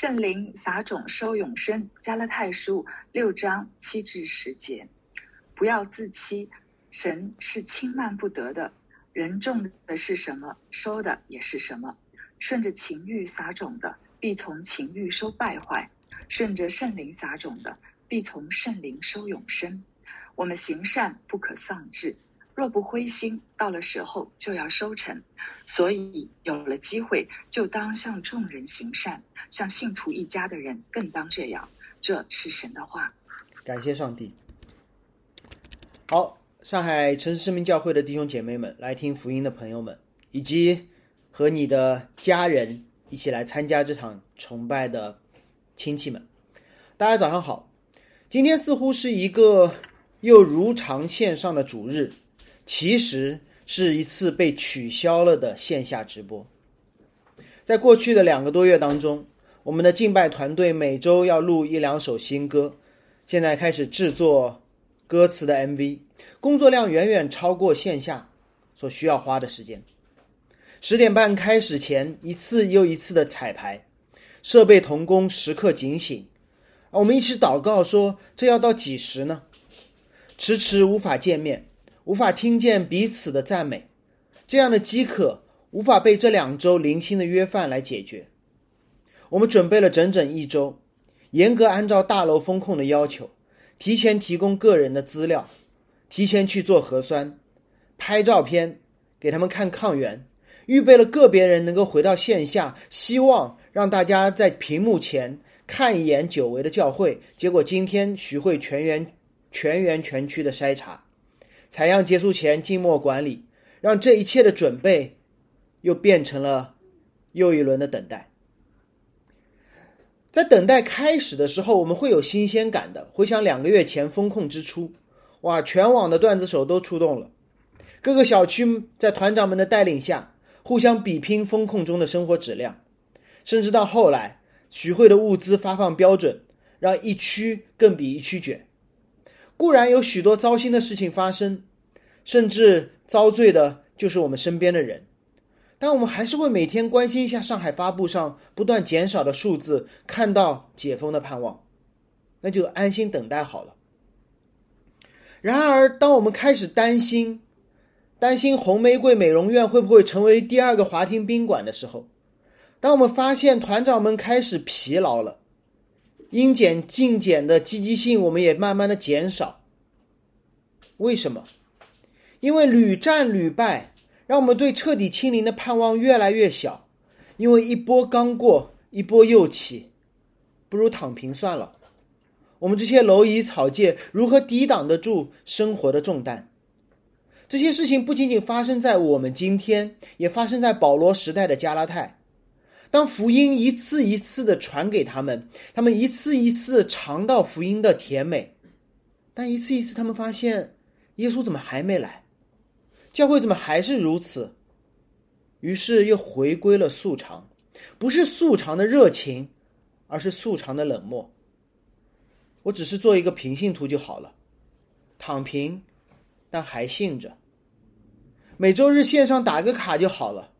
圣灵撒种收永生，加拉太书六章七至十节。不要自欺，神是轻慢不得的。人种的是什么，收的也是什么。顺着情欲撒种的，必从情欲收败坏；顺着圣灵撒种的，必从圣灵收永生。我们行善不可丧志，若不灰心，到了时候就要收成。所以有了机会，就当向众人行善，向信徒一家的人更当这样。这是神的话。感谢上帝。好，上海城市生命教会的弟兄姐妹们，来听福音的朋友们，以及和你的家人一起来参加这场崇拜的亲戚们，大家早上好。今天似乎是一个又如常线上的主日，其实是一次被取消了的线下直播。在过去的两个多月当中，我们的敬拜团队每周要录一两首新歌，现在开始制作。歌词的 MV 工作量远远超过线下所需要花的时间。十点半开始前，一次又一次的彩排，设备同工时刻警醒。我们一起祷告说：“这要到几时呢？”迟迟无法见面，无法听见彼此的赞美，这样的饥渴无法被这两周零星的约饭来解决。我们准备了整整一周，严格按照大楼风控的要求。提前提供个人的资料，提前去做核酸，拍照片给他们看抗原，预备了个别人能够回到线下，希望让大家在屏幕前看一眼久违的教会。结果今天徐汇全员全员全区的筛查，采样结束前静默管理，让这一切的准备又变成了又一轮的等待。在等待开始的时候，我们会有新鲜感的。回想两个月前风控之初，哇，全网的段子手都出动了，各个小区在团长们的带领下，互相比拼风控中的生活质量，甚至到后来，徐汇的物资发放标准让一区更比一区卷。固然有许多糟心的事情发生，甚至遭罪的就是我们身边的人。但我们还是会每天关心一下上海发布上不断减少的数字，看到解封的盼望，那就安心等待好了。然而，当我们开始担心，担心红玫瑰美容院会不会成为第二个华庭宾馆的时候，当我们发现团长们开始疲劳了，应检尽检的积极性我们也慢慢的减少，为什么？因为屡战屡败。让我们对彻底清零的盼望越来越小，因为一波刚过，一波又起，不如躺平算了。我们这些蝼蚁草芥如何抵挡得住生活的重担？这些事情不仅仅发生在我们今天，也发生在保罗时代的加拉太。当福音一次一次的传给他们，他们一次一次尝到福音的甜美，但一次一次他们发现耶稣怎么还没来？教会怎么还是如此？于是又回归了素常，不是素常的热情，而是素常的冷漠。我只是做一个平信徒就好了，躺平，但还信着。每周日线上打个卡就好了，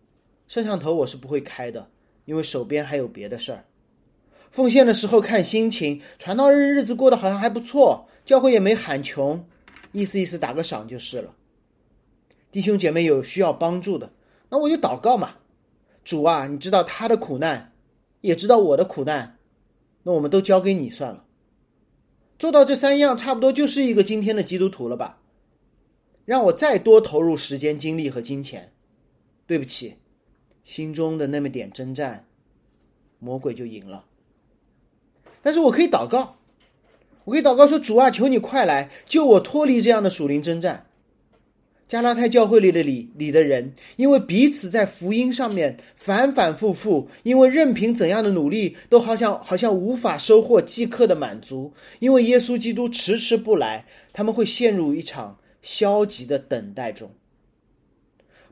摄像头我是不会开的，因为手边还有别的事儿。奉献的时候看心情，传道日日子过得好像还不错，教会也没喊穷，意思意思打个赏就是了。弟兄姐妹有需要帮助的，那我就祷告嘛。主啊，你知道他的苦难，也知道我的苦难，那我们都交给你算了。做到这三样，差不多就是一个今天的基督徒了吧？让我再多投入时间、精力和金钱，对不起，心中的那么点征战，魔鬼就赢了。但是我可以祷告，我可以祷告说：主啊，求你快来救我脱离这样的属灵征战。加拉太教会里的里里的人，因为彼此在福音上面反反复复，因为任凭怎样的努力，都好像好像无法收获即刻的满足，因为耶稣基督迟迟不来，他们会陷入一场消极的等待中。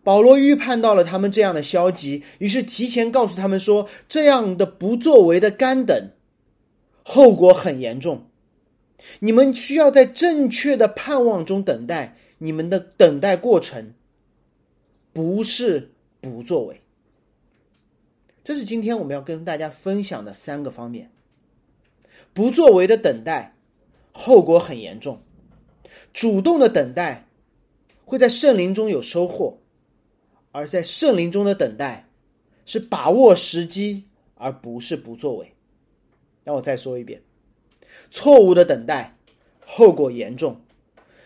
保罗预判到了他们这样的消极，于是提前告诉他们说：这样的不作为的干等，后果很严重，你们需要在正确的盼望中等待。你们的等待过程不是不作为。这是今天我们要跟大家分享的三个方面。不作为的等待，后果很严重；主动的等待，会在圣灵中有收获；而在圣灵中的等待，是把握时机，而不是不作为。让我再说一遍：错误的等待，后果严重；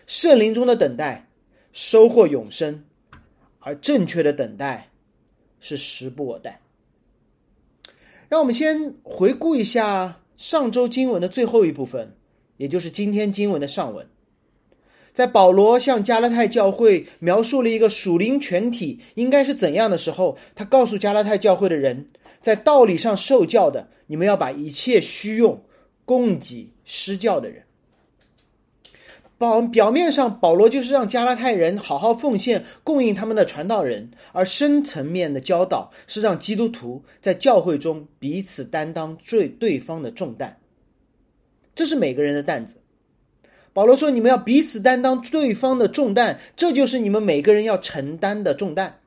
圣灵中的等待，收获永生；而正确的等待，是时不我待。让我们先回顾一下上周经文的最后一部分，也就是今天经文的上文。在保罗向加拉太教会描述了一个属灵全体应该是怎样的时候，他告诉加拉太教会的人，在道理上受教的，你们要把一切虚用供给施教的人。保表面上，保罗就是让加拉太人好好奉献，供应他们的传道人；而深层面的教导是让基督徒在教会中彼此担当最对方的重担。这是每个人的担子。保罗说：“你们要彼此担当对方的重担，这就是你们每个人要承担的重担。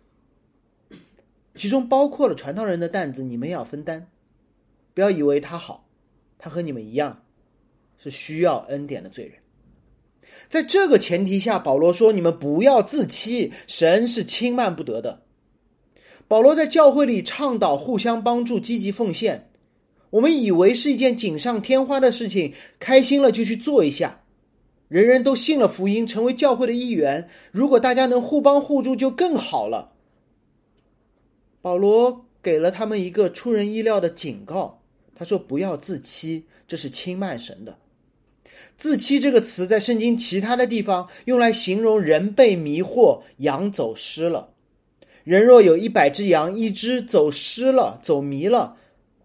其中包括了传道人的担子，你们要分担。不要以为他好，他和你们一样，是需要恩典的罪人。”在这个前提下，保罗说：“你们不要自欺，神是轻慢不得的。”保罗在教会里倡导互相帮助、积极奉献。我们以为是一件锦上添花的事情，开心了就去做一下。人人都信了福音，成为教会的一员。如果大家能互帮互助，就更好了。保罗给了他们一个出人意料的警告，他说：“不要自欺，这是轻慢神的。”自欺这个词在圣经其他的地方用来形容人被迷惑，羊走失了。人若有一百只羊，一只走失了，走迷了。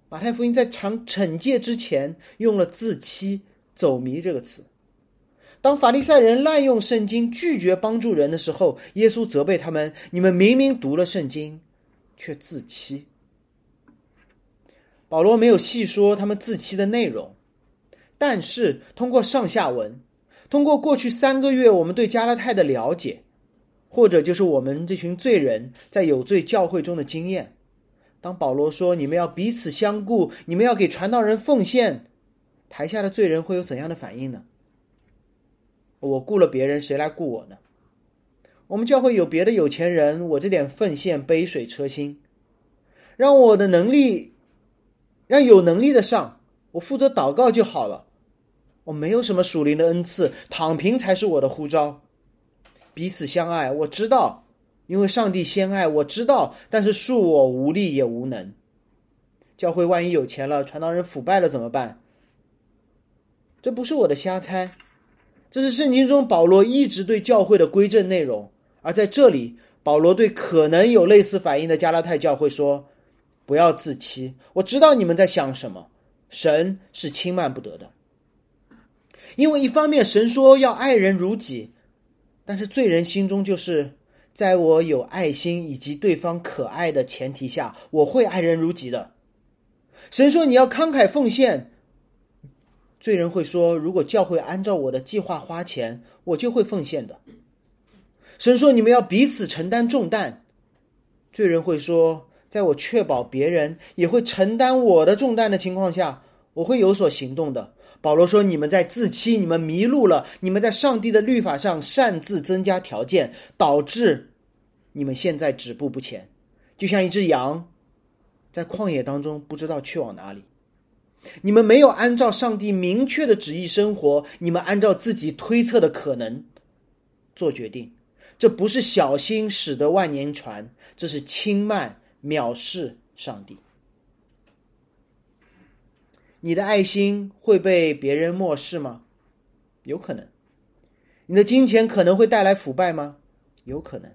马太福音在讲惩戒之前用了“自欺”“走迷”这个词。当法利赛人滥用圣经，拒绝帮助人的时候，耶稣责备他们：“你们明明读了圣经，却自欺。”保罗没有细说他们自欺的内容。但是，通过上下文，通过过去三个月我们对加拉太的了解，或者就是我们这群罪人在有罪教会中的经验，当保罗说你们要彼此相顾，你们要给传道人奉献，台下的罪人会有怎样的反应呢？我雇了别人，谁来雇我呢？我们教会有别的有钱人，我这点奉献杯水车薪，让我的能力，让有能力的上，我负责祷告就好了。我没有什么属灵的恩赐，躺平才是我的呼召。彼此相爱，我知道，因为上帝先爱，我知道。但是恕我无力也无能。教会万一有钱了，传道人腐败了怎么办？这不是我的瞎猜，这是圣经中保罗一直对教会的规正内容。而在这里，保罗对可能有类似反应的加拉太教会说：“不要自欺，我知道你们在想什么。神是轻慢不得的。”因为一方面神说要爱人如己，但是罪人心中就是在我有爱心以及对方可爱的前提下，我会爱人如己的。神说你要慷慨奉献，罪人会说如果教会按照我的计划花钱，我就会奉献的。神说你们要彼此承担重担，罪人会说在我确保别人也会承担我的重担的情况下，我会有所行动的。保罗说：“你们在自欺，你们迷路了，你们在上帝的律法上擅自增加条件，导致你们现在止步不前，就像一只羊在旷野当中不知道去往哪里。你们没有按照上帝明确的旨意生活，你们按照自己推测的可能做决定。这不是小心使得万年船，这是轻慢藐视上帝。”你的爱心会被别人漠视吗？有可能。你的金钱可能会带来腐败吗？有可能。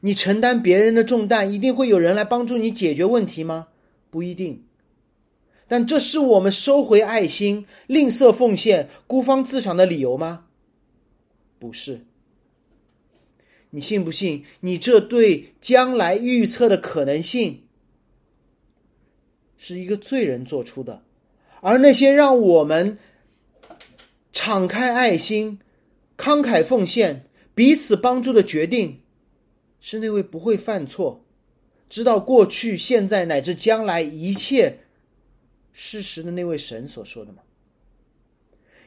你承担别人的重担，一定会有人来帮助你解决问题吗？不一定。但这是我们收回爱心、吝啬奉献、孤芳自赏的理由吗？不是。你信不信？你这对将来预测的可能性，是一个罪人做出的。而那些让我们敞开爱心、慷慨奉献、彼此帮助的决定，是那位不会犯错、知道过去、现在乃至将来一切事实的那位神所说的吗？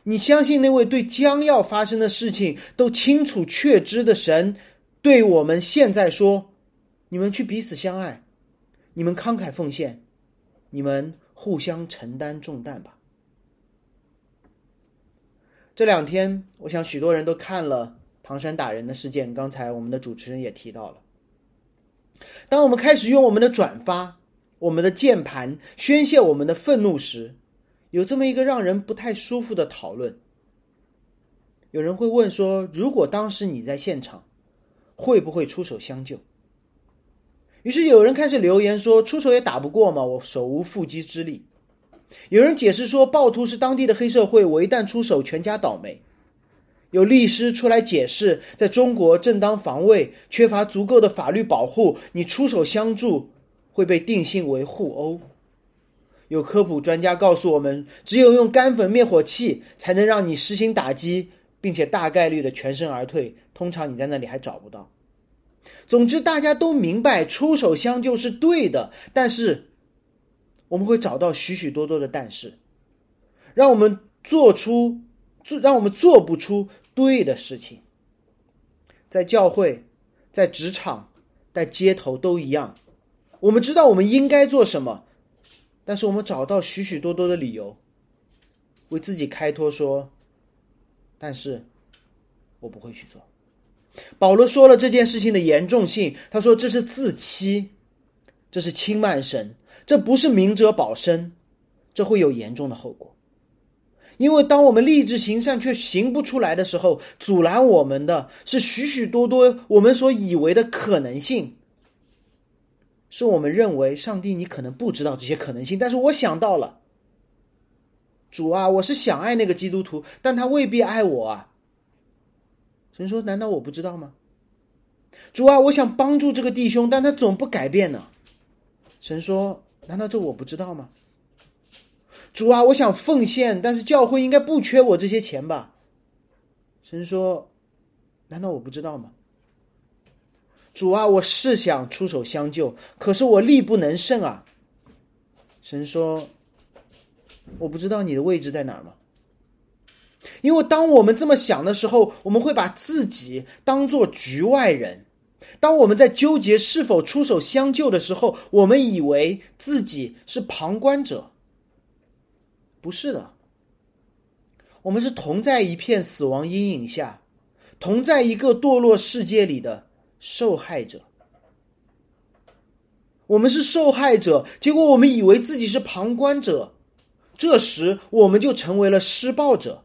你相信那位对将要发生的事情都清楚确知的神，对我们现在说：“你们去彼此相爱，你们慷慨奉献，你们互相承担重担吧。”这两天，我想许多人都看了唐山打人的事件。刚才我们的主持人也提到了，当我们开始用我们的转发、我们的键盘宣泄我们的愤怒时，有这么一个让人不太舒服的讨论。有人会问说：“如果当时你在现场，会不会出手相救？”于是有人开始留言说：“出手也打不过嘛，我手无缚鸡之力。”有人解释说，暴徒是当地的黑社会，我一旦出手，全家倒霉。有律师出来解释，在中国正当防卫缺乏足够的法律保护，你出手相助会被定性为互殴。有科普专家告诉我们，只有用干粉灭火器才能让你实行打击，并且大概率的全身而退。通常你在那里还找不到。总之，大家都明白出手相救是对的，但是。我们会找到许许多多的但是，让我们做出做让我们做不出对的事情。在教会、在职场、在街头都一样。我们知道我们应该做什么，但是我们找到许许多多的理由，为自己开脱说：“但是我不会去做。”保罗说了这件事情的严重性，他说：“这是自欺，这是轻慢神。”这不是明哲保身，这会有严重的后果。因为当我们立志行善却行不出来的时候，阻拦我们的是许许多多我们所以为的可能性。是我们认为上帝，你可能不知道这些可能性，但是我想到了。主啊，我是想爱那个基督徒，但他未必爱我啊。神说：“难道我不知道吗？”主啊，我想帮助这个弟兄，但他总不改变呢。神说。难道这我不知道吗？主啊，我想奉献，但是教会应该不缺我这些钱吧？神说：“难道我不知道吗？”主啊，我是想出手相救，可是我力不能胜啊。神说：“我不知道你的位置在哪儿吗？”因为当我们这么想的时候，我们会把自己当做局外人。当我们在纠结是否出手相救的时候，我们以为自己是旁观者，不是的。我们是同在一片死亡阴影下，同在一个堕落世界里的受害者。我们是受害者，结果我们以为自己是旁观者，这时我们就成为了施暴者。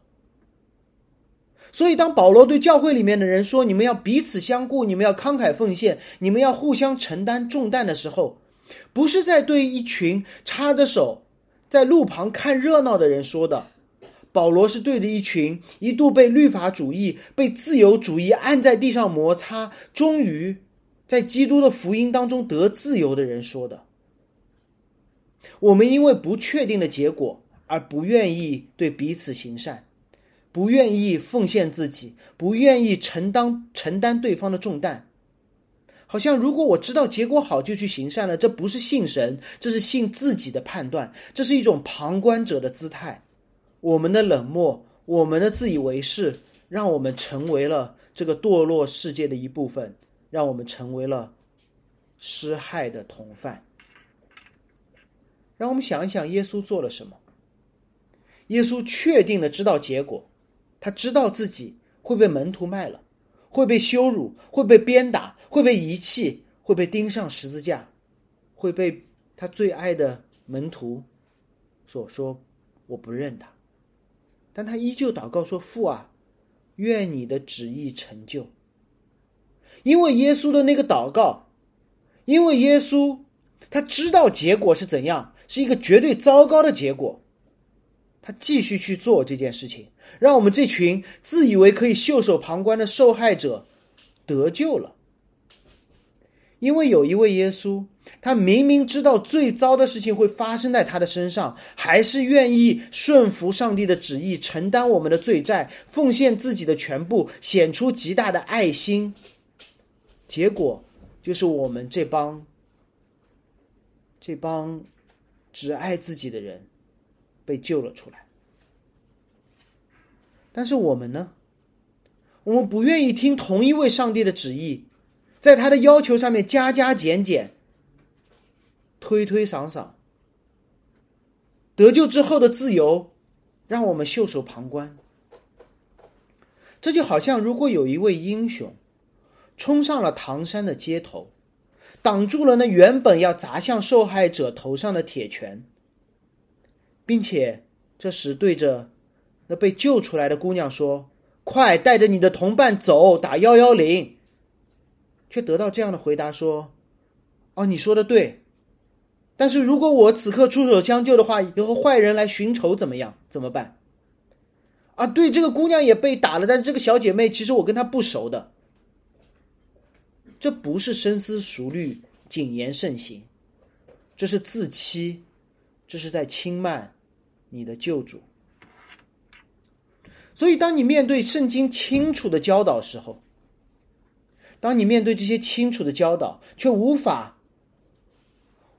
所以，当保罗对教会里面的人说：“你们要彼此相顾，你们要慷慨奉献，你们要互相承担重担”的时候，不是在对一群插着手在路旁看热闹的人说的。保罗是对着一群一度被律法主义、被自由主义按在地上摩擦，终于在基督的福音当中得自由的人说的。我们因为不确定的结果而不愿意对彼此行善。不愿意奉献自己，不愿意承担承担对方的重担，好像如果我知道结果好就去行善了，这不是信神，这是信自己的判断，这是一种旁观者的姿态。我们的冷漠，我们的自以为是，让我们成为了这个堕落世界的一部分，让我们成为了施害的同犯。让我们想一想，耶稣做了什么？耶稣确定的知道结果。他知道自己会被门徒卖了，会被羞辱，会被鞭打，会被遗弃，会被钉上十字架，会被他最爱的门徒所说：“我不认他。”但他依旧祷告说：“父啊，愿你的旨意成就。”因为耶稣的那个祷告，因为耶稣他知道结果是怎样，是一个绝对糟糕的结果。他继续去做这件事情，让我们这群自以为可以袖手旁观的受害者得救了。因为有一位耶稣，他明明知道最糟的事情会发生在他的身上，还是愿意顺服上帝的旨意，承担我们的罪债，奉献自己的全部，显出极大的爱心。结果就是我们这帮这帮只爱自己的人被救了出来。但是我们呢？我们不愿意听同一位上帝的旨意，在他的要求上面加加减减、推推搡搡。得救之后的自由，让我们袖手旁观。这就好像，如果有一位英雄冲上了唐山的街头，挡住了那原本要砸向受害者头上的铁拳，并且这时对着那被救出来的姑娘说：“快带着你的同伴走，打幺幺零。”却得到这样的回答说：“哦，你说的对。”但是如果我此刻出手相救的话，以后坏人来寻仇怎么样？怎么办？啊，对，这个姑娘也被打了，但是这个小姐妹其实我跟她不熟的，这不是深思熟虑、谨言慎行，这是自欺，这是在轻慢你的救主。所以，当你面对圣经清楚的教导时候，当你面对这些清楚的教导，却无法。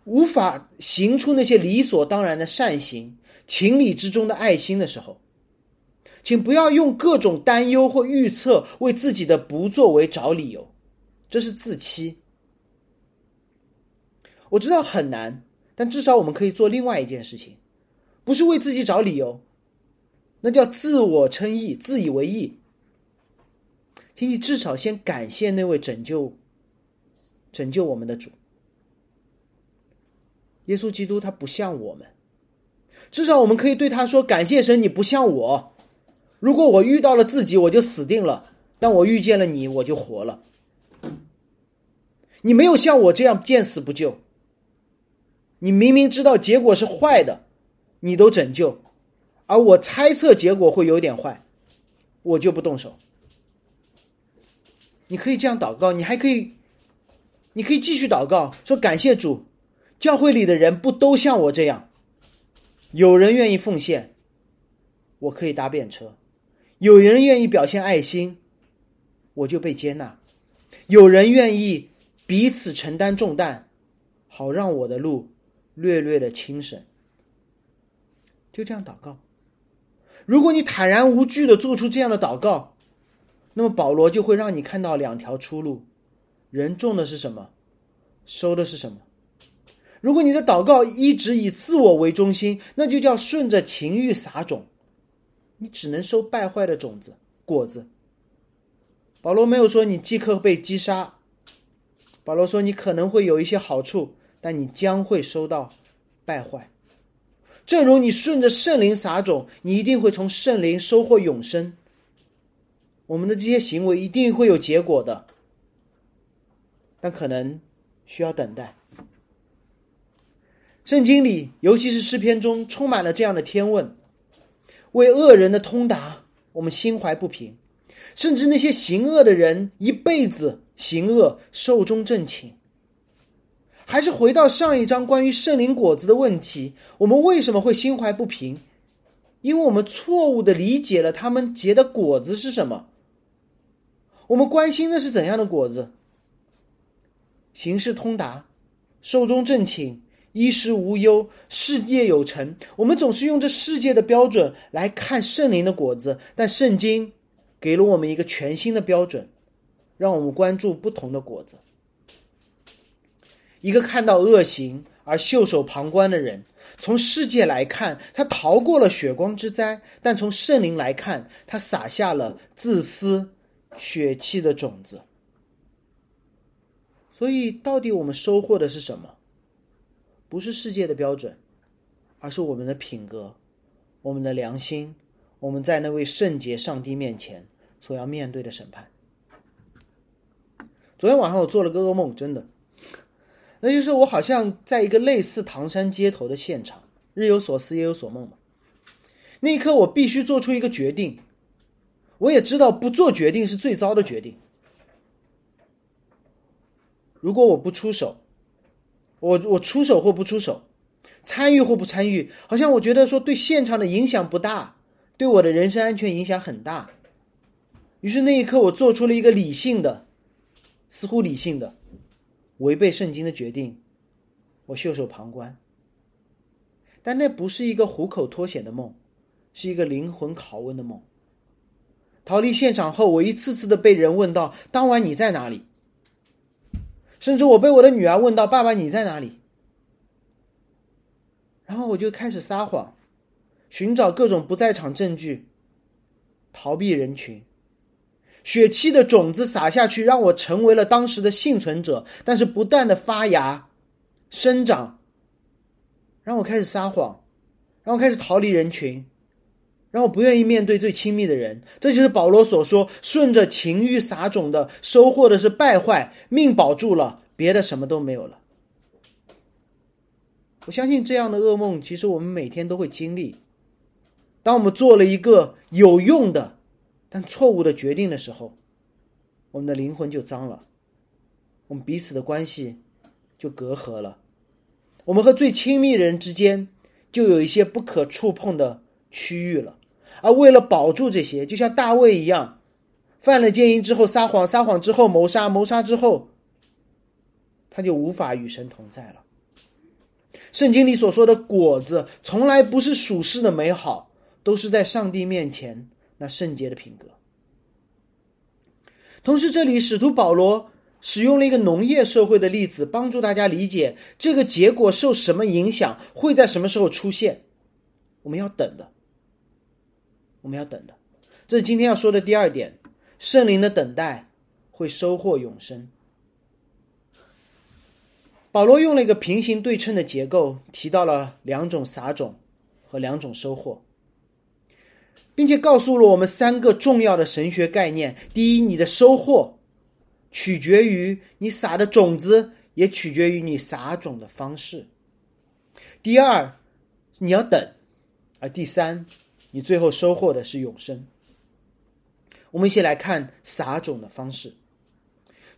无法行出那些理所当然的善行、情理之中的爱心的时候，请不要用各种担忧或预测为自己的不作为找理由，这是自欺。我知道很难，但至少我们可以做另外一件事情，不是为自己找理由，那叫自我称义、自以为义。请你至少先感谢那位拯救、拯救我们的主。耶稣基督他不像我们，至少我们可以对他说：“感谢神，你不像我。如果我遇到了自己，我就死定了；但我遇见了你，我就活了。你没有像我这样见死不救。你明明知道结果是坏的，你都拯救；而我猜测结果会有点坏，我就不动手。你可以这样祷告，你还可以，你可以继续祷告，说感谢主。”教会里的人不都像我这样？有人愿意奉献，我可以搭便车；有人愿意表现爱心，我就被接纳；有人愿意彼此承担重担，好让我的路略略的轻省。就这样祷告。如果你坦然无惧的做出这样的祷告，那么保罗就会让你看到两条出路：人种的是什么，收的是什么。如果你的祷告一直以自我为中心，那就叫顺着情欲撒种，你只能收败坏的种子果子。保罗没有说你即刻被击杀，保罗说你可能会有一些好处，但你将会收到败坏。正如你顺着圣灵撒种，你一定会从圣灵收获永生。我们的这些行为一定会有结果的，但可能需要等待。圣经里，尤其是诗篇中，充满了这样的天问：为恶人的通达，我们心怀不平；甚至那些行恶的人，一辈子行恶，寿终正寝。还是回到上一章关于圣灵果子的问题：我们为什么会心怀不平？因为我们错误的理解了他们结的果子是什么。我们关心的是怎样的果子？行事通达，寿终正寝。衣食无忧，事业有成。我们总是用这世界的标准来看圣灵的果子，但圣经给了我们一个全新的标准，让我们关注不同的果子。一个看到恶行而袖手旁观的人，从世界来看，他逃过了血光之灾；但从圣灵来看，他撒下了自私、血气的种子。所以，到底我们收获的是什么？不是世界的标准，而是我们的品格、我们的良心，我们在那位圣洁上帝面前所要面对的审判。昨天晚上我做了个噩梦，真的，那就是我好像在一个类似唐山街头的现场，日有所思，夜有所梦嘛。那一刻，我必须做出一个决定，我也知道不做决定是最糟的决定。如果我不出手。我我出手或不出手，参与或不参与，好像我觉得说对现场的影响不大，对我的人身安全影响很大。于是那一刻，我做出了一个理性的，似乎理性的，违背圣经的决定。我袖手旁观。但那不是一个虎口脱险的梦，是一个灵魂拷问的梦。逃离现场后，我一次次的被人问到：“当晚你在哪里？”甚至我被我的女儿问到：“爸爸你在哪里？”然后我就开始撒谎，寻找各种不在场证据，逃避人群。血气的种子撒下去，让我成为了当时的幸存者。但是不断的发芽、生长，让我开始撒谎，让我开始逃离人群。然后不愿意面对最亲密的人，这就是保罗所说：“顺着情欲撒种的，收获的是败坏；命保住了，别的什么都没有了。”我相信这样的噩梦，其实我们每天都会经历。当我们做了一个有用的但错误的决定的时候，我们的灵魂就脏了，我们彼此的关系就隔阂了，我们和最亲密人之间就有一些不可触碰的区域了。而为了保住这些，就像大卫一样，犯了奸淫之后撒谎，撒谎之后谋杀，谋杀之后，他就无法与神同在了。圣经里所说的果子，从来不是属世的美好，都是在上帝面前那圣洁的品格。同时，这里使徒保罗使用了一个农业社会的例子，帮助大家理解这个结果受什么影响，会在什么时候出现。我们要等的。我们要等的，这是今天要说的第二点。圣灵的等待会收获永生。保罗用了一个平行对称的结构，提到了两种撒种和两种收获，并且告诉了我们三个重要的神学概念：第一，你的收获取决于你撒的种子，也取决于你撒种的方式；第二，你要等；而第三。你最后收获的是永生。我们一起来看撒种的方式。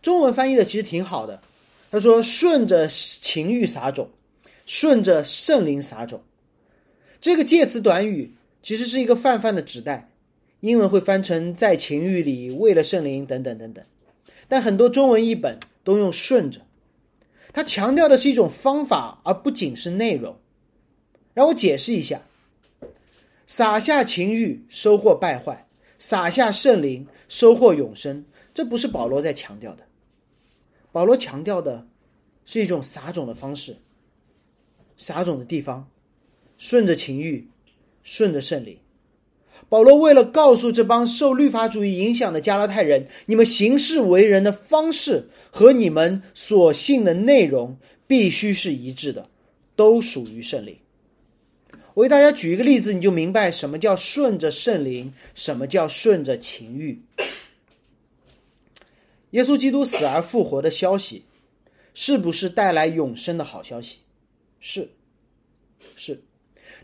中文翻译的其实挺好的，他说：“顺着情欲撒种，顺着圣灵撒种。”这个介词短语其实是一个泛泛的指代，英文会翻成“在情欲里，为了圣灵”等等等等。但很多中文译本都用“顺着”，它强调的是一种方法，而不仅是内容。让我解释一下。撒下情欲，收获败坏；撒下圣灵，收获永生。这不是保罗在强调的，保罗强调的是一种撒种的方式，撒种的地方，顺着情欲，顺着圣灵。保罗为了告诉这帮受律法主义影响的加拉太人，你们行事为人的方式和你们所信的内容必须是一致的，都属于圣灵。我为大家举一个例子，你就明白什么叫顺着圣灵，什么叫顺着情欲。耶稣基督死而复活的消息，是不是带来永生的好消息？是，是。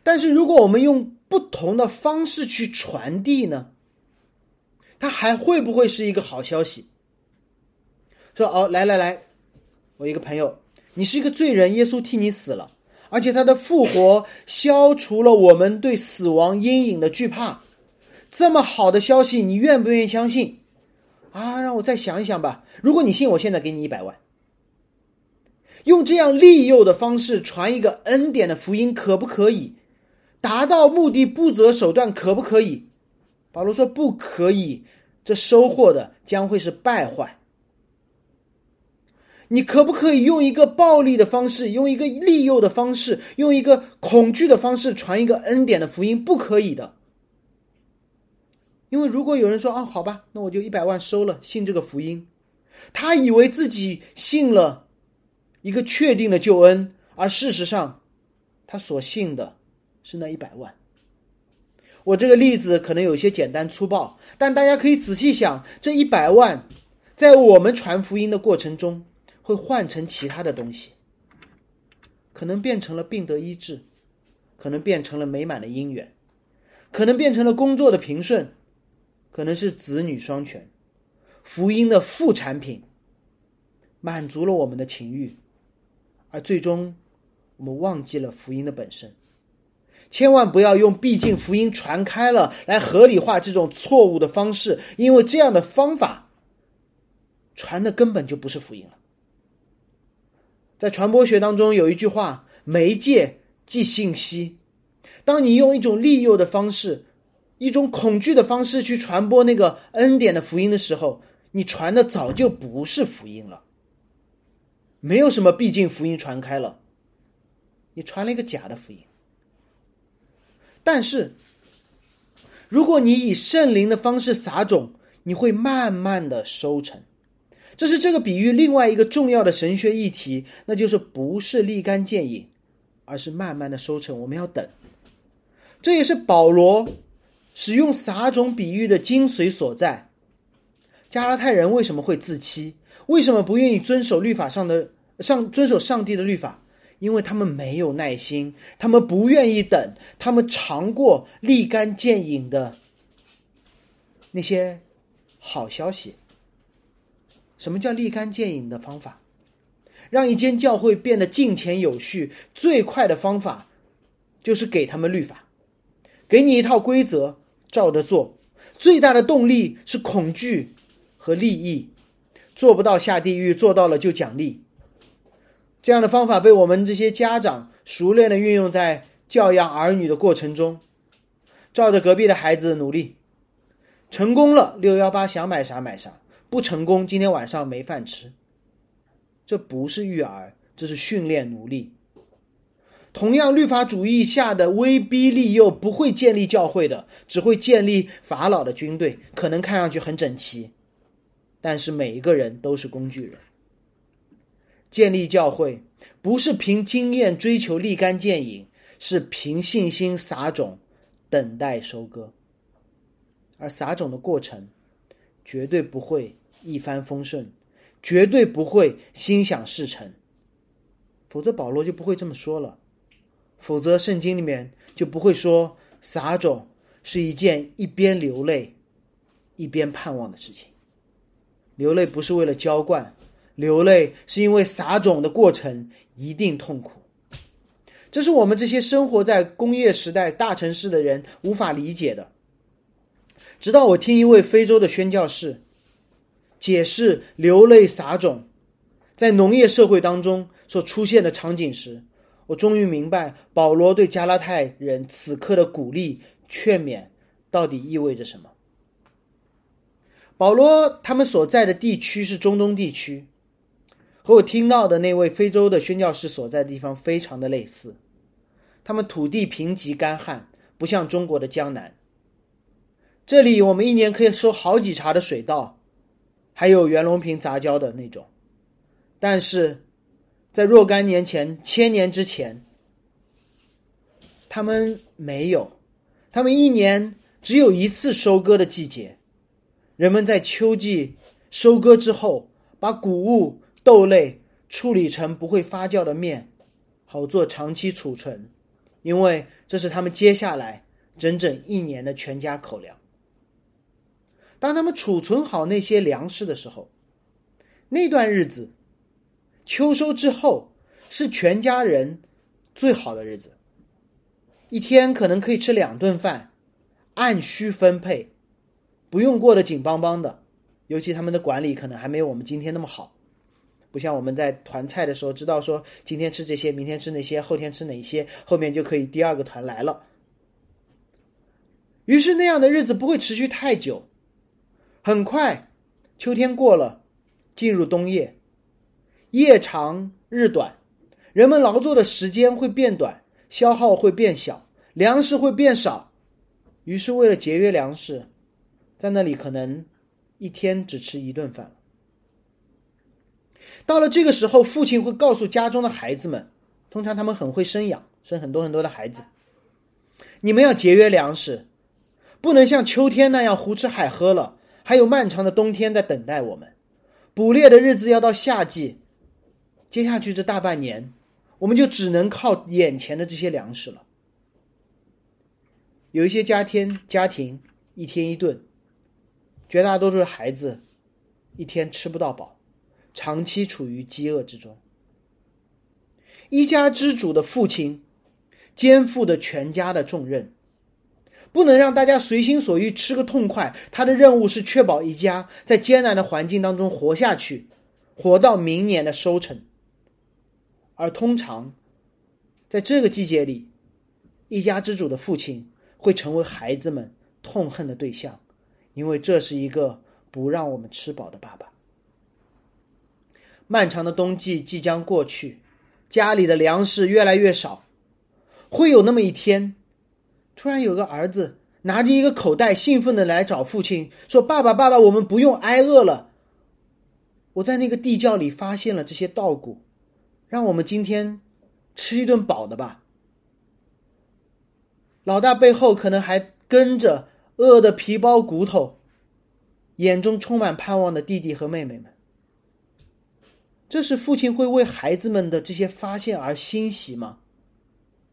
但是如果我们用不同的方式去传递呢？它还会不会是一个好消息？说哦，来来来，我一个朋友，你是一个罪人，耶稣替你死了。而且他的复活消除了我们对死亡阴影的惧怕，这么好的消息，你愿不愿意相信？啊，让我再想一想吧。如果你信，我现在给你一百万。用这样利诱的方式传一个恩典的福音，可不可以？达到目的不择手段，可不可以？保罗说不可以，这收获的将会是败坏。你可不可以用一个暴力的方式，用一个利诱的方式，用一个恐惧的方式传一个恩典的福音？不可以的。因为如果有人说啊，好吧，那我就一百万收了，信这个福音，他以为自己信了一个确定的救恩，而事实上，他所信的是那一百万。我这个例子可能有些简单粗暴，但大家可以仔细想，这一百万在我们传福音的过程中。会换成其他的东西，可能变成了病得医治，可能变成了美满的姻缘，可能变成了工作的平顺，可能是子女双全，福音的副产品，满足了我们的情欲，而最终我们忘记了福音的本身。千万不要用“毕竟福音传开了”来合理化这种错误的方式，因为这样的方法传的根本就不是福音了。在传播学当中有一句话：“媒介即信息。”当你用一种利诱的方式、一种恐惧的方式去传播那个恩典的福音的时候，你传的早就不是福音了。没有什么毕竟福音传开了，你传了一个假的福音。但是，如果你以圣灵的方式撒种，你会慢慢的收成。这是这个比喻另外一个重要的神学议题，那就是不是立竿见影，而是慢慢的收成。我们要等。这也是保罗使用撒种比喻的精髓所在。加拉太人为什么会自欺？为什么不愿意遵守律法上的上遵守上帝的律法？因为他们没有耐心，他们不愿意等，他们尝过立竿见影的那些好消息。什么叫立竿见影的方法？让一间教会变得敬虔有序，最快的方法就是给他们律法，给你一套规则，照着做。最大的动力是恐惧和利益，做不到下地狱，做到了就奖励。这样的方法被我们这些家长熟练的运用在教养儿女的过程中，照着隔壁的孩子努力，成功了六幺八想买啥买啥。不成功，今天晚上没饭吃。这不是育儿，这是训练奴隶。同样，律法主义下的威逼利诱不会建立教会的，只会建立法老的军队。可能看上去很整齐，但是每一个人都是工具人。建立教会不是凭经验追求立竿见影，是凭信心撒种，等待收割。而撒种的过程，绝对不会。一帆风顺，绝对不会心想事成。否则保罗就不会这么说了，否则圣经里面就不会说撒种是一件一边流泪一边盼望的事情。流泪不是为了浇灌，流泪是因为撒种的过程一定痛苦。这是我们这些生活在工业时代大城市的人无法理解的。直到我听一位非洲的宣教士。解释流泪撒种在农业社会当中所出现的场景时，我终于明白保罗对加拉太人此刻的鼓励劝勉到底意味着什么。保罗他们所在的地区是中东地区，和我听到的那位非洲的宣教士所在的地方非常的类似。他们土地贫瘠干旱，不像中国的江南。这里我们一年可以收好几茬的水稻。还有袁隆平杂交的那种，但是在若干年前、千年之前，他们没有，他们一年只有一次收割的季节。人们在秋季收割之后，把谷物、豆类处理成不会发酵的面，好做长期储存，因为这是他们接下来整整一年的全家口粮。当他们储存好那些粮食的时候，那段日子，秋收之后是全家人最好的日子。一天可能可以吃两顿饭，按需分配，不用过得紧邦邦的。尤其他们的管理可能还没有我们今天那么好，不像我们在团菜的时候知道说今天吃这些，明天吃那些，后天吃哪些，后面就可以第二个团来了。于是那样的日子不会持续太久。很快，秋天过了，进入冬夜，夜长日短，人们劳作的时间会变短，消耗会变小，粮食会变少。于是，为了节约粮食，在那里可能一天只吃一顿饭。到了这个时候，父亲会告诉家中的孩子们，通常他们很会生养，生很多很多的孩子。你们要节约粮食，不能像秋天那样胡吃海喝了。还有漫长的冬天在等待我们，捕猎的日子要到夏季，接下去这大半年，我们就只能靠眼前的这些粮食了。有一些家庭家庭一天一顿，绝大多数的孩子一天吃不到饱，长期处于饥饿之中。一家之主的父亲肩负着全家的重任。不能让大家随心所欲吃个痛快。他的任务是确保一家在艰难的环境当中活下去，活到明年的收成。而通常，在这个季节里，一家之主的父亲会成为孩子们痛恨的对象，因为这是一个不让我们吃饱的爸爸。漫长的冬季即将过去，家里的粮食越来越少，会有那么一天，突然有个儿子拿着一个口袋，兴奋的来找父亲说：“爸爸，爸爸，我们不用挨饿了。我在那个地窖里发现了这些稻谷。”让我们今天吃一顿饱的吧。老大背后可能还跟着饿的皮包骨头、眼中充满盼望的弟弟和妹妹们。这是，父亲会为孩子们的这些发现而欣喜吗？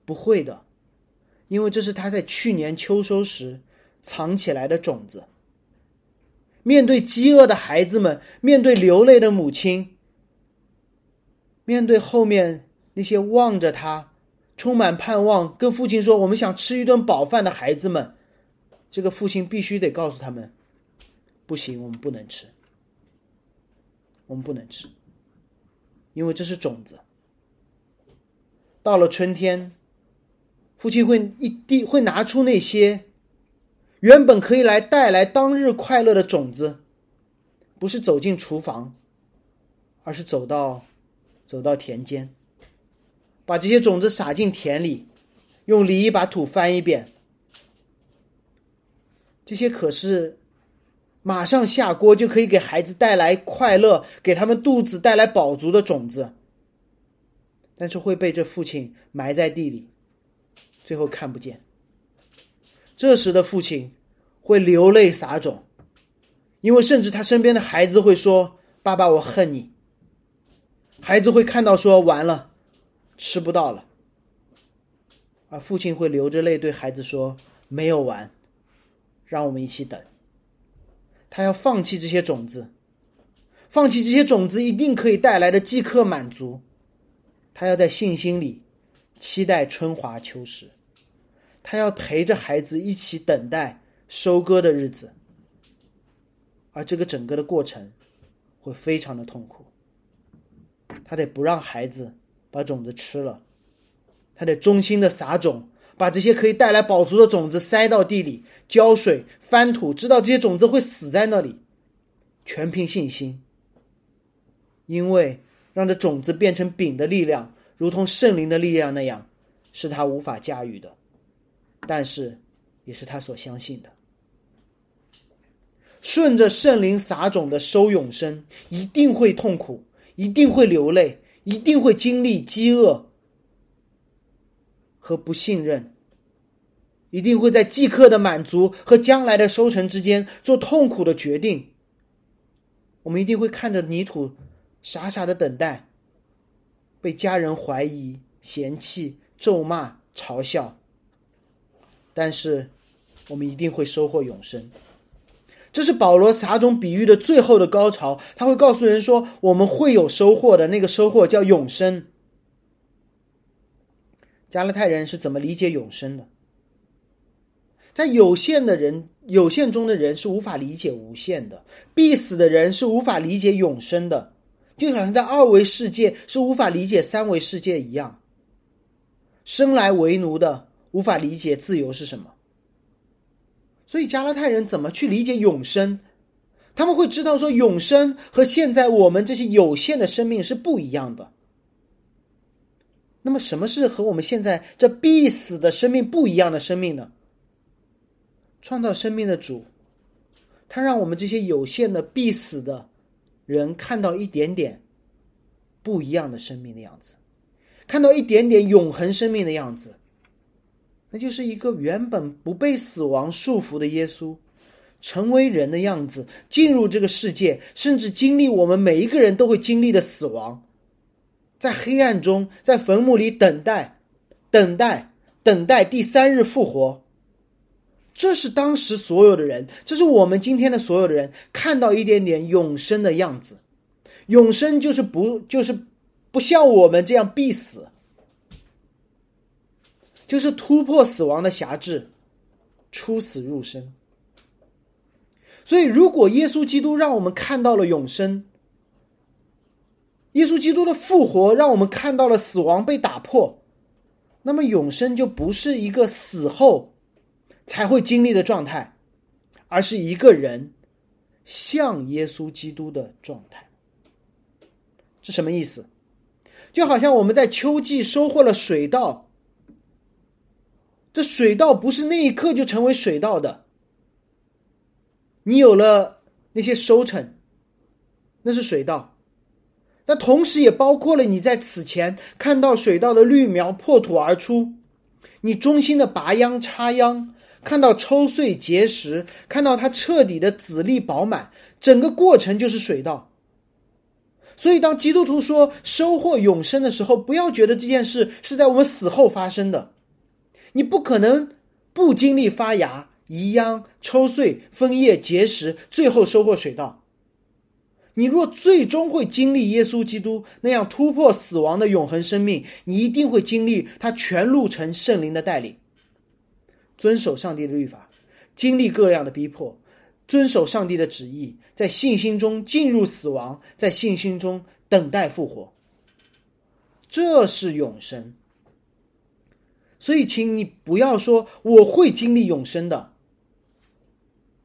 不会的，因为这是他在去年秋收时藏起来的种子。面对饥饿的孩子们，面对流泪的母亲。面对后面那些望着他、充满盼望、跟父亲说“我们想吃一顿饱饭”的孩子们，这个父亲必须得告诉他们：“不行，我们不能吃，我们不能吃，因为这是种子。”到了春天，父亲会一地会拿出那些原本可以来带来当日快乐的种子，不是走进厨房，而是走到。走到田间，把这些种子撒进田里，用犁把土翻一遍。这些可是马上下锅就可以给孩子带来快乐，给他们肚子带来饱足的种子，但是会被这父亲埋在地里，最后看不见。这时的父亲会流泪撒种，因为甚至他身边的孩子会说：“爸爸，我恨你。”孩子会看到说完了，吃不到了，而父亲会流着泪对孩子说没有完，让我们一起等。他要放弃这些种子，放弃这些种子一定可以带来的即刻满足。他要在信心里期待春华秋实，他要陪着孩子一起等待收割的日子，而这个整个的过程会非常的痛苦。他得不让孩子把种子吃了，他得忠心的撒种，把这些可以带来饱足的种子塞到地里，浇水、翻土，知道这些种子会死在那里，全凭信心。因为让这种子变成饼的力量，如同圣灵的力量那样，是他无法驾驭的，但是也是他所相信的。顺着圣灵撒种的收永生，一定会痛苦。一定会流泪，一定会经历饥饿和不信任，一定会在即刻的满足和将来的收成之间做痛苦的决定。我们一定会看着泥土，傻傻的等待，被家人怀疑、嫌弃、咒骂、嘲笑，但是我们一定会收获永生。这是保罗撒种比喻的最后的高潮，他会告诉人说：“我们会有收获的，那个收获叫永生。”加勒泰人是怎么理解永生的？在有限的人、有限中的人是无法理解无限的；必死的人是无法理解永生的，就好像在二维世界是无法理解三维世界一样。生来为奴的无法理解自由是什么。所以加拉太人怎么去理解永生？他们会知道说，永生和现在我们这些有限的生命是不一样的。那么，什么是和我们现在这必死的生命不一样的生命呢？创造生命的主，他让我们这些有限的必死的人看到一点点不一样的生命的样子，看到一点点永恒生命的样子。那就是一个原本不被死亡束缚的耶稣，成为人的样子，进入这个世界，甚至经历我们每一个人都会经历的死亡，在黑暗中，在坟墓里等待，等待，等待第三日复活。这是当时所有的人，这是我们今天的所有的人看到一点点永生的样子。永生就是不，就是不像我们这样必死。就是突破死亡的辖制，出死入生。所以，如果耶稣基督让我们看到了永生，耶稣基督的复活让我们看到了死亡被打破，那么永生就不是一个死后才会经历的状态，而是一个人像耶稣基督的状态。这什么意思？就好像我们在秋季收获了水稻，这水稻不是那一刻就成为水稻的，你有了那些收成，那是水稻。那同时也包括了你在此前看到水稻的绿苗破土而出，你衷心的拔秧插秧，看到抽穗结实，看到它彻底的籽粒饱满，整个过程就是水稻。所以，当基督徒说收获永生的时候，不要觉得这件事是在我们死后发生的，你不可能不经历发芽、移秧、抽穗、分叶、结实，最后收获水稻。你若最终会经历耶稣基督那样突破死亡的永恒生命，你一定会经历他全路程圣灵的带领，遵守上帝的律法，经历各样的逼迫，遵守上帝的旨意，在信心中进入死亡，在信心中等待复活。这是永生。所以，请你不要说我会经历永生的。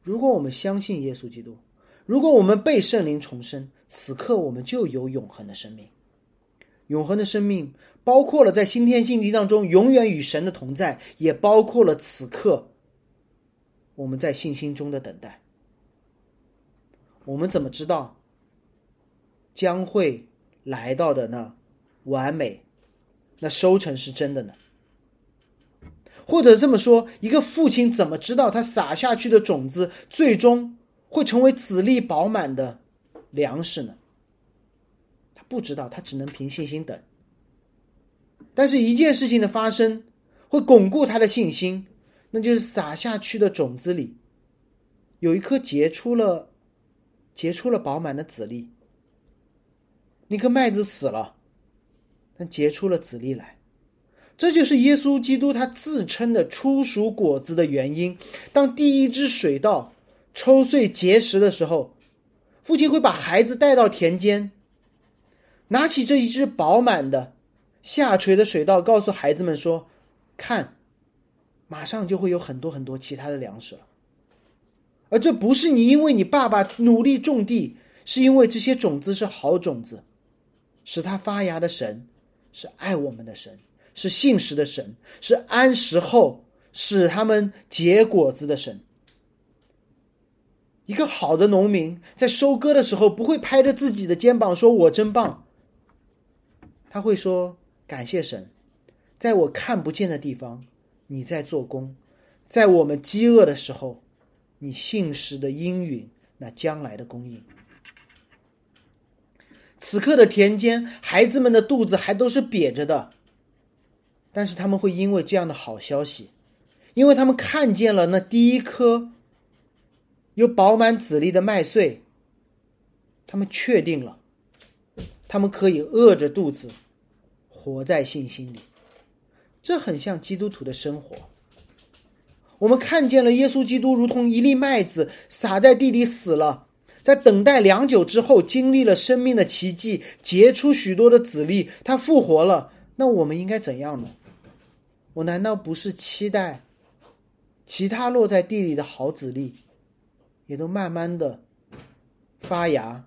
如果我们相信耶稣基督。如果我们被圣灵重生，此刻我们就有永恒的生命。永恒的生命包括了在新天新地当中永远与神的同在，也包括了此刻我们在信心中的等待。我们怎么知道将会来到的呢完美、那收成是真的呢？或者这么说，一个父亲怎么知道他撒下去的种子最终？会成为籽粒饱满的粮食呢？不知道，他只能凭信心等。但是，一件事情的发生会巩固他的信心，那就是撒下去的种子里有一颗结出了结出了饱满的籽粒。那颗麦子死了，但结出了籽粒来。这就是耶稣基督他自称的初熟果子的原因。当第一只水稻。抽穗结实的时候，父亲会把孩子带到田间，拿起这一只饱满的下垂的水稻，告诉孩子们说：“看，马上就会有很多很多其他的粮食了。”而这不是你因为你爸爸努力种地，是因为这些种子是好种子，使它发芽的神是爱我们的神，是信实的神，是安时后使他们结果子的神。一个好的农民在收割的时候，不会拍着自己的肩膀说“我真棒”，他会说：“感谢神，在我看不见的地方，你在做工；在我们饥饿的时候，你信实的应允那将来的供应。”此刻的田间，孩子们的肚子还都是瘪着的，但是他们会因为这样的好消息，因为他们看见了那第一颗。有饱满籽粒的麦穗，他们确定了，他们可以饿着肚子，活在信心里。这很像基督徒的生活。我们看见了耶稣基督如同一粒麦子撒在地里死了，在等待良久之后，经历了生命的奇迹，结出许多的籽粒，他复活了。那我们应该怎样呢？我难道不是期待其他落在地里的好籽粒？也都慢慢的发芽、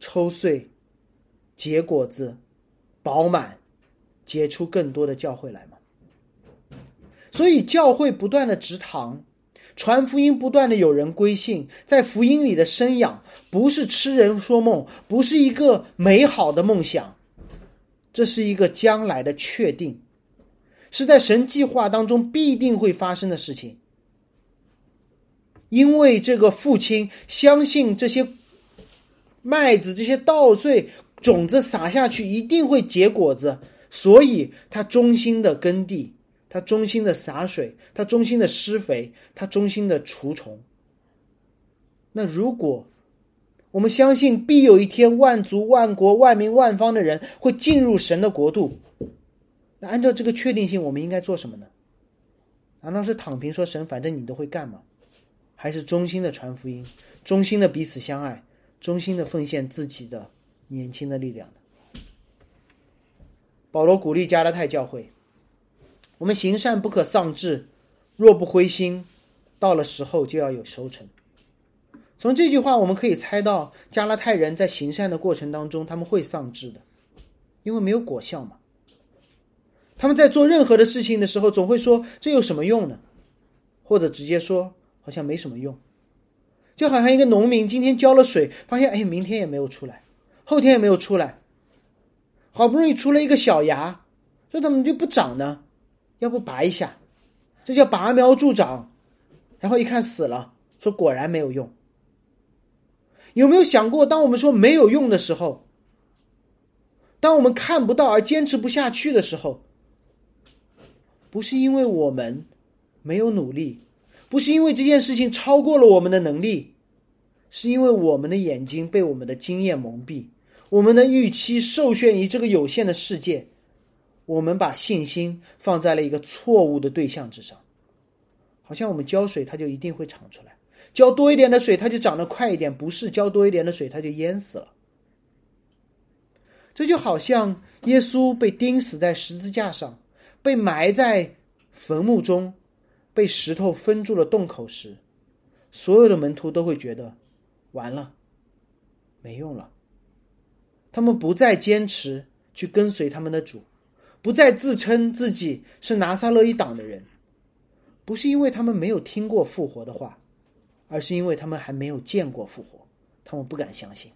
抽穗、结果子、饱满，结出更多的教会来吗？所以教会不断的直堂，传福音不断的有人归信，在福音里的生养，不是痴人说梦，不是一个美好的梦想，这是一个将来的确定，是在神计划当中必定会发生的事情。因为这个父亲相信这些麦子、这些稻穗种子撒下去一定会结果子，所以他忠心的耕地，他忠心的洒水，他忠心的施肥，他忠心的除虫。那如果我们相信必有一天万族、万国、万民、万方的人会进入神的国度，那按照这个确定性，我们应该做什么呢？难道是躺平说神反正你都会干吗？还是衷心的传福音，衷心的彼此相爱，衷心的奉献自己的年轻的力量呢。保罗鼓励加拉太教会：我们行善不可丧志，若不灰心，到了时候就要有收成。从这句话，我们可以猜到加拉太人在行善的过程当中，他们会丧志的，因为没有果效嘛。他们在做任何的事情的时候，总会说：“这有什么用呢？”或者直接说：“好像没什么用。”就好像一个农民今天浇了水，发现哎，明天也没有出来，后天也没有出来，好不容易出了一个小芽，这怎么就不长呢？要不拔一下，这叫拔苗助长。然后一看死了，说果然没有用。有没有想过，当我们说没有用的时候，当我们看不到而坚持不下去的时候，不是因为我们没有努力。不是因为这件事情超过了我们的能力，是因为我们的眼睛被我们的经验蒙蔽，我们的预期受限于这个有限的世界，我们把信心放在了一个错误的对象之上，好像我们浇水它就一定会长出来，浇多一点的水它就长得快一点，不是浇多一点的水它就淹死了。这就好像耶稣被钉死在十字架上，被埋在坟墓中。被石头封住了洞口时，所有的门徒都会觉得完了，没用了。他们不再坚持去跟随他们的主，不再自称自己是拿撒勒一党的人，不是因为他们没有听过复活的话，而是因为他们还没有见过复活，他们不敢相信，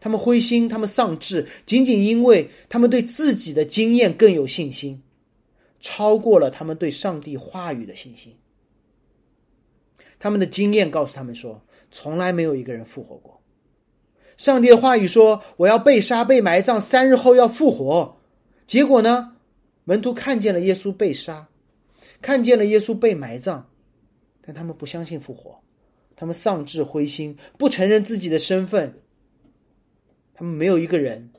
他们灰心，他们丧志，仅仅因为他们对自己的经验更有信心。超过了他们对上帝话语的信心。他们的经验告诉他们说，从来没有一个人复活过。上帝的话语说：“我要被杀、被埋葬，三日后要复活。”结果呢？门徒看见了耶稣被杀，看见了耶稣被埋葬，但他们不相信复活，他们丧志灰心，不承认自己的身份。他们没有一个人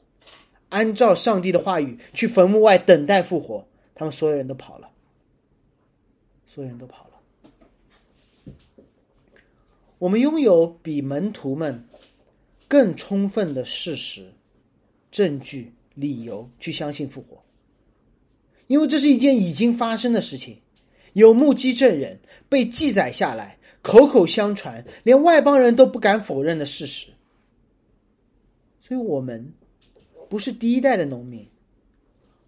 按照上帝的话语去坟墓外等待复活。他们所有人都跑了，所有人都跑了。我们拥有比门徒们更充分的事实、证据、理由去相信复活，因为这是一件已经发生的事情，有目击证人被记载下来，口口相传，连外邦人都不敢否认的事实。所以，我们不是第一代的农民。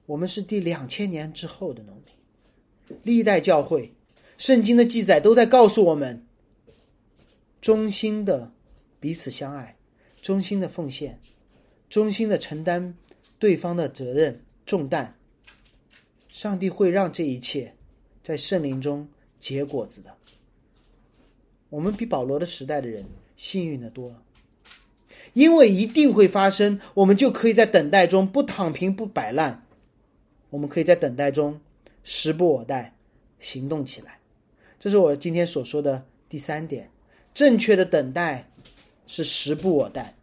我们是第两千年之后的农民，历代教会、圣经的记载都在告诉我们：忠心的彼此相爱，忠心的奉献，忠心的承担对方的责任重担。上帝会让这一切在圣灵中结果子的。我们比保罗的时代的人幸运的多，因为一定会发生，我们就可以在等待中不躺平不摆烂。我们可以在等待中时不我待，行动起来。这是我今天所说的第三点：正确的等待是时不我待。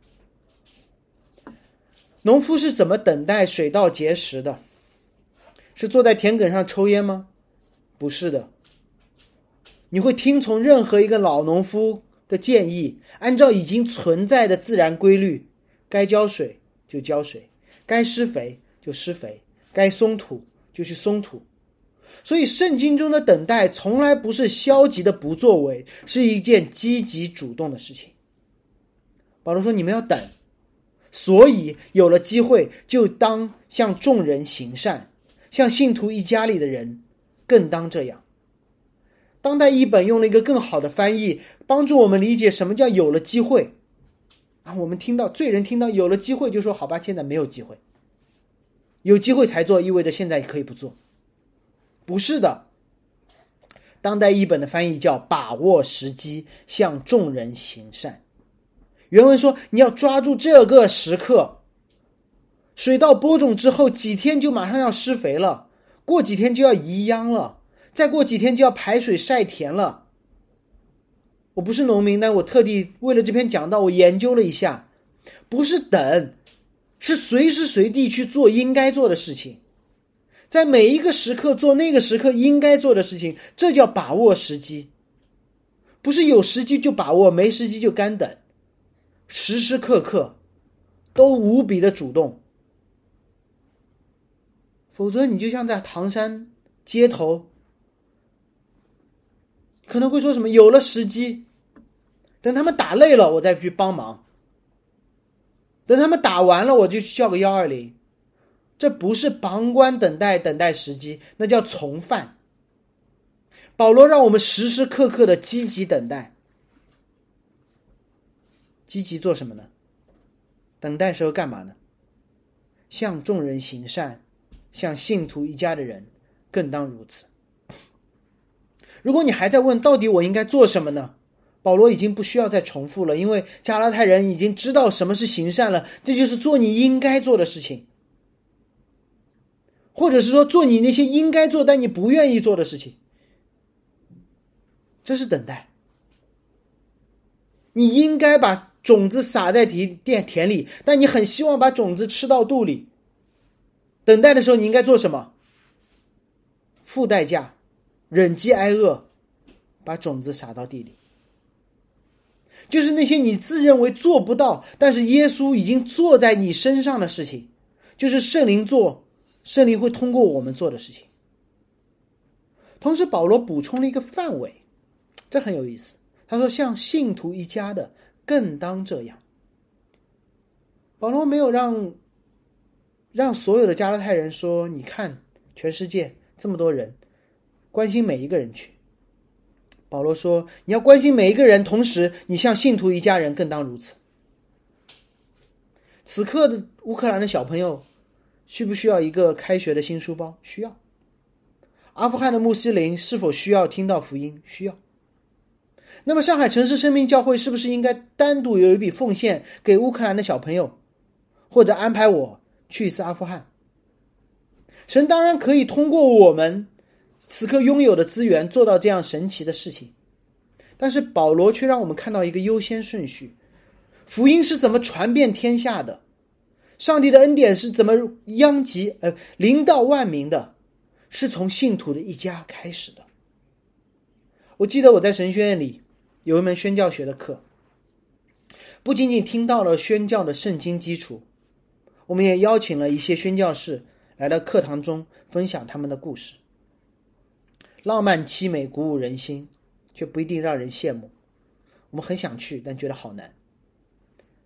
农夫是怎么等待水稻结实的？是坐在田埂上抽烟吗？不是的。你会听从任何一个老农夫的建议，按照已经存在的自然规律，该浇水就浇水，该施肥就施肥。该松土就去松土，所以圣经中的等待从来不是消极的不作为，是一件积极主动的事情。保罗说：“你们要等，所以有了机会就当向众人行善，像信徒一家里的人更当这样。”当代译本用了一个更好的翻译，帮助我们理解什么叫有了机会。啊，我们听到罪人听到有了机会就说：“好吧，现在没有机会。”有机会才做，意味着现在可以不做？不是的。当代译本的翻译叫“把握时机，向众人行善”。原文说：“你要抓住这个时刻，水稻播种之后几天就马上要施肥了，过几天就要移秧了，再过几天就要排水晒田了。”我不是农民，但我特地为了这篇讲道，我研究了一下，不是等。是随时随地去做应该做的事情，在每一个时刻做那个时刻应该做的事情，这叫把握时机。不是有时机就把握，没时机就干等，时时刻刻都无比的主动。否则你就像在唐山街头，可能会说什么有了时机，等他们打累了我再去帮忙，等他们打完了我就叫个幺二零，这不是旁观等待等待时机，那叫从犯。保罗让我们时时刻刻的积极等待，积极做什么呢？等待时候干嘛呢？向众人行善，向信徒一家的人更当如此。如果你还在问到底我应该做什么呢？保罗已经不需要再重复了，因为加拉太人已经知道什么是行善了，这就是做你应该做的事情，或者是说做你那些应该做但你不愿意做的事情。这是等待。你应该把种子撒在地田田里，但你很希望把种子吃到肚里。等待的时候，你应该做什么？付代价，忍饥挨饿，把种子撒到地里。就是那些你自认为做不到，但是耶稣已经做在你身上的事情，就是圣灵做，圣灵会通过我们做的事情。同时，保罗补充了一个范围。这很有意思。他说：“像信徒一家的，更当这样。”保罗没有让让所有的加拉太人说：“你看，全世界这么多人，关心每一个人去。”保罗说：“你要关心每一个人，同时你像信徒一家人，更当如此。”此刻的乌克兰的小朋友，需不需要一个开学的新书包？需要。阿富汗的穆斯林是否需要听到福音？需要。那么，上海城市生命教会是不是应该单独有一笔奉献给乌克兰的小朋友，或者安排我去一次阿富汗？神当然可以通过我们此刻拥有的资源做到这样神奇的事情，但是保罗却让我们看到一个优先顺序：福音是怎么传遍天下的，上帝的恩典是怎么殃及呃临到万民的，是从信徒的一家开始的。我记得我在神学院里。有一门宣教学的课，不仅仅听到了宣教的圣经基础，我们也邀请了一些宣教士来到课堂中分享他们的故事。浪漫凄美，鼓舞人心，却不一定让人羡慕。我们很想去，但觉得好难。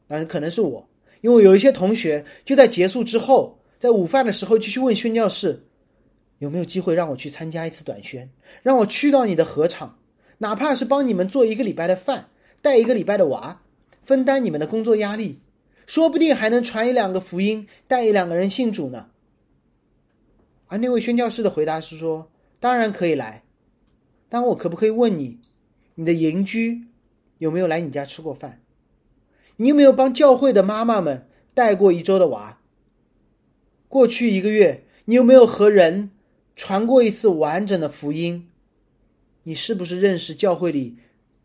当然，可能是我，因为有一些同学就在结束之后，在午饭的时候就去问宣教士，有没有机会让我去参加一次短宣，让我去到你的合场。哪怕是帮你们做一个礼拜的饭，带一个礼拜的娃，分担你们的工作压力，说不定还能传一两个福音，带一两个人信主呢。而那位宣教士的回答是说：“当然可以来，但我可不可以问你，你的邻居有没有来你家吃过饭？你有没有帮教会的妈妈们带过一周的娃？过去一个月，你有没有和人传过一次完整的福音？”你是不是认识教会里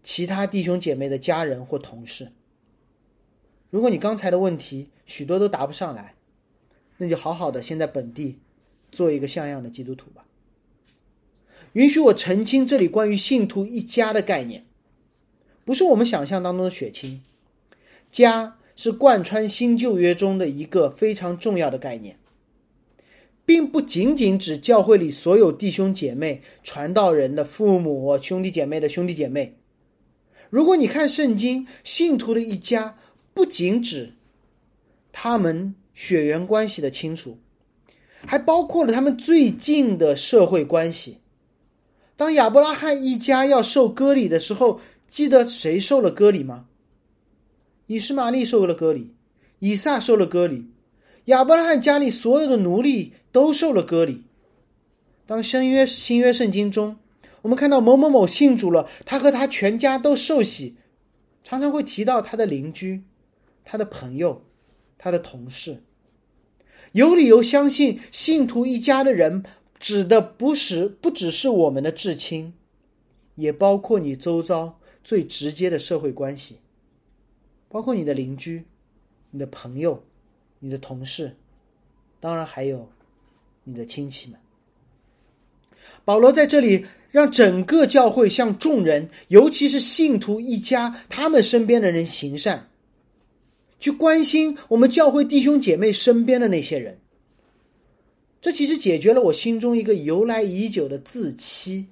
其他弟兄姐妹的家人或同事？如果你刚才的问题许多都答不上来，那就好好的先在本地做一个像样的基督徒吧。允许我澄清这里关于信徒一家的概念，不是我们想象当中的血亲。家是贯穿新旧约中的一个非常重要的概念。并不仅仅指教会里所有弟兄姐妹、传道人的父母、兄弟姐妹的兄弟姐妹。如果你看圣经，信徒的一家不仅指他们血缘关系的亲属，还包括了他们最近的社会关系。当亚伯拉罕一家要受割礼的时候，记得谁受了割礼吗？以实玛利受了割礼，以撒受了割礼。亚伯拉罕家里所有的奴隶都受了割礼。当新约新约圣经中，我们看到某某某信主了，他和他全家都受洗，常常会提到他的邻居、他的朋友、他的同事。有理由相信，信徒一家的人指的不是不只是我们的至亲，也包括你周遭最直接的社会关系，包括你的邻居、你的朋友。你的同事，当然还有你的亲戚们。保罗在这里让整个教会向众人，尤其是信徒一家他们身边的人行善，去关心我们教会弟兄姐妹身边的那些人。这其实解决了我心中一个由来已久的自欺，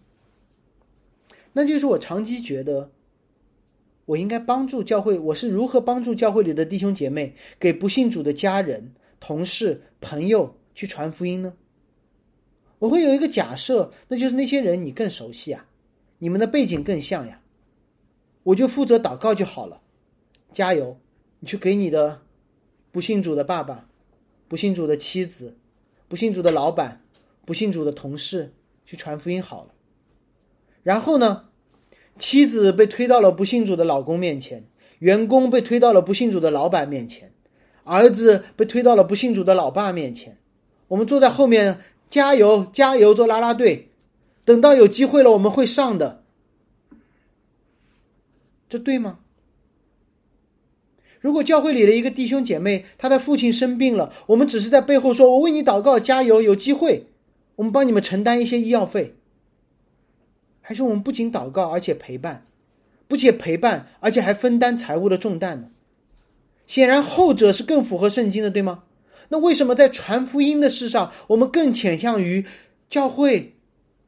那就是我长期觉得，我应该帮助教会。我是如何帮助教会里的弟兄姐妹，给不信主的家人、同事、朋友去传福音呢？我会有一个假设，那就是那些人你更熟悉啊，你们的背景更像呀，我就负责祷告就好了。加油，你去给你的不信主的爸爸、不信主的妻子。不信主的老板，不信主的同事去传福音好了。然后呢，妻子被推到了不信主的老公面前，员工被推到了不信主的老板面前，儿子被推到了不信主的老爸面前。我们坐在后面加油加油做啦啦队，等到有机会了我们会上的。这对吗？如果教会里的一个弟兄姐妹，他的父亲生病了，我们只是在背后说：“我为你祷告，加油，有机会，我们帮你们承担一些医药费。”还是我们不仅祷告，而且陪伴，不仅陪伴，而且还分担财务的重担呢？显然后者是更符合圣经的，对吗？那为什么在传福音的事上，我们更倾向于教会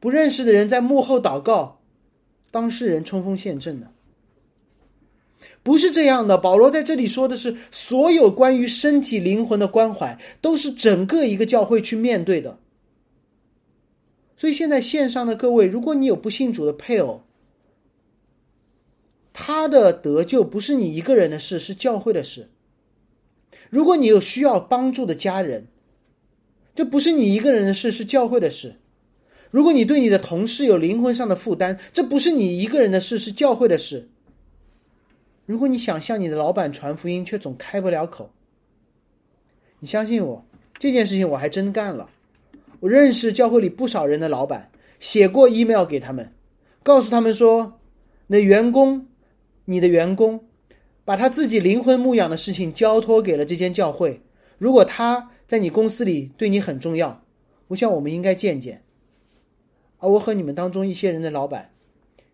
不认识的人在幕后祷告，当事人冲锋陷阵呢？不是这样的，保罗在这里说的是，所有关于身体灵魂的关怀，都是整个一个教会去面对的。所以现在线上的各位，如果你有不信主的配偶，他的得救不是你一个人的事，是教会的事。如果你有需要帮助的家人，这不是你一个人的事，是教会的事。如果你对你的同事有灵魂上的负担，这不是你一个人的事，是教会的事。如果你想向你的老板传福音，却总开不了口，你相信我，这件事情我还真干了。我认识教会里不少人的老板，写过 email 给他们，告诉他们说，那员工，你的员工，把他自己灵魂牧养的事情交托给了这间教会。如果他在你公司里对你很重要，我想我们应该见见。而我和你们当中一些人的老板，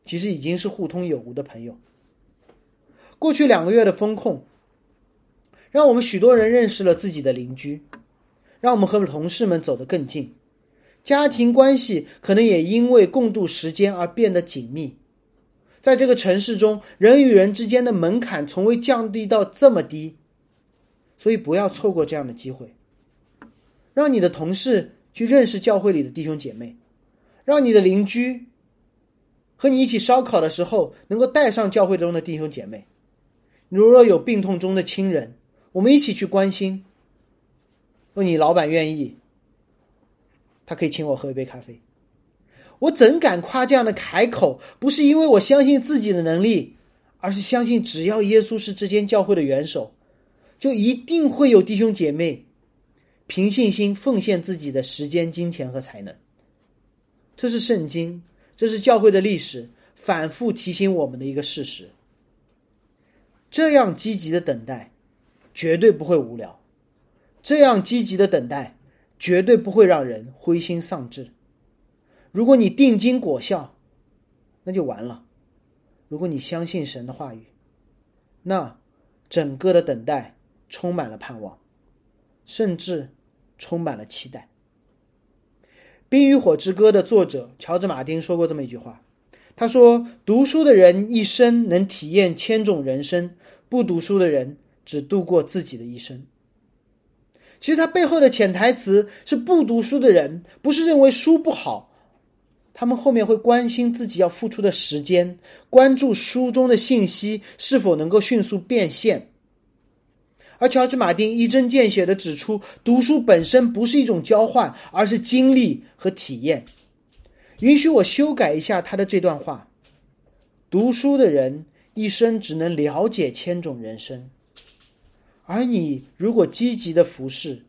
其实已经是互通有无的朋友。过去两个月的风控，让我们许多人认识了自己的邻居，让我们和同事们走得更近，家庭关系可能也因为共度时间而变得紧密。在这个城市中，人与人之间的门槛从未降低到这么低，所以不要错过这样的机会。让你的同事去认识教会里的弟兄姐妹，让你的邻居和你一起烧烤的时候能够带上教会中的弟兄姐妹。如若有病痛中的亲人，我们一起去关心。若你老板愿意，他可以请我喝一杯咖啡。我怎敢夸这样的开口？不是因为我相信自己的能力，而是相信只要耶稣是这间教会的元首，就一定会有弟兄姐妹凭信心奉献自己的时间、金钱和才能。这是圣经，这是教会的历史，反复提醒我们的一个事实。这样积极的等待，绝对不会无聊；这样积极的等待，绝对不会让人灰心丧志。如果你定睛果效，那就完了；如果你相信神的话语，那整个的等待充满了盼望，甚至充满了期待。《冰与火之歌》的作者乔治·马丁说过这么一句话。他说：“读书的人一生能体验千种人生，不读书的人只度过自己的一生。”其实他背后的潜台词是：不读书的人不是认为书不好，他们后面会关心自己要付出的时间，关注书中的信息是否能够迅速变现。而乔治·马丁一针见血的指出，读书本身不是一种交换，而是经历和体验。允许我修改一下他的这段话：读书的人一生只能了解千种人生，而你如果积极的服侍，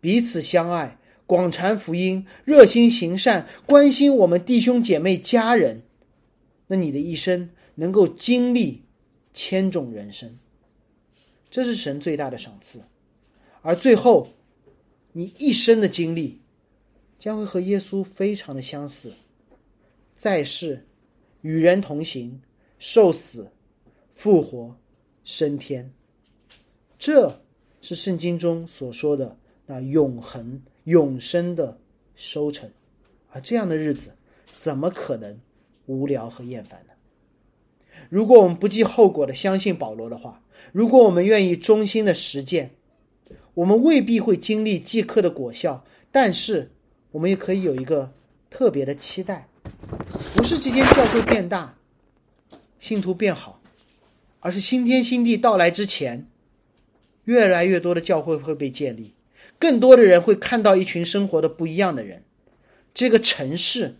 彼此相爱，广传福音，热心行善，关心我们弟兄姐妹家人，那你的一生能够经历千种人生，这是神最大的赏赐。而最后，你一生的经历。将会和耶稣非常的相似，在世与人同行，受死、复活、升天，这是圣经中所说的那永恒永生的收成。而这样的日子，怎么可能无聊和厌烦呢？如果我们不计后果的相信保罗的话，如果我们愿意忠心的实践，我们未必会经历即刻的果效，但是我们也可以有一个特别的期待，不是这间教会变大，信徒变好，而是新天新地到来之前，越来越多的教会会被建立，更多的人会看到一群生活的不一样的人，这个城市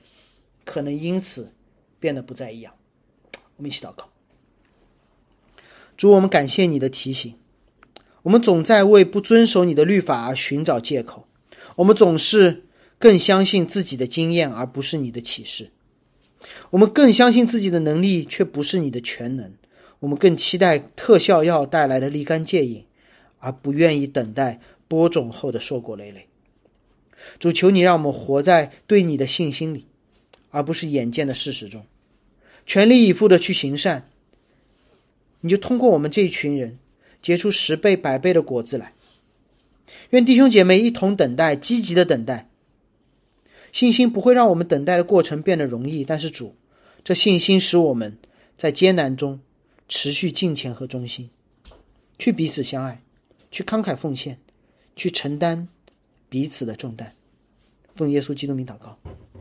可能因此变得不再一样。我们一起祷告，主，我们感谢你的提醒。我们总在为不遵守你的律法而寻找借口，我们总是更相信自己的经验而不是你的启示，我们更相信自己的能力却不是你的全能，我们更期待特效药带来的立竿见影，而不愿意等待播种后的硕果累累。主求你让我们活在对你的信心里，而不是眼见的事实中，全力以赴的去行善。你就通过我们这一群人。结出十倍、百倍的果子来。愿弟兄姐妹一同等待，积极的等待。信心不会让我们等待的过程变得容易，但是主，这信心使我们在艰难中持续敬虔和忠心，去彼此相爱，去慷慨奉献，去承担彼此的重担。奉耶稣基督名祷告。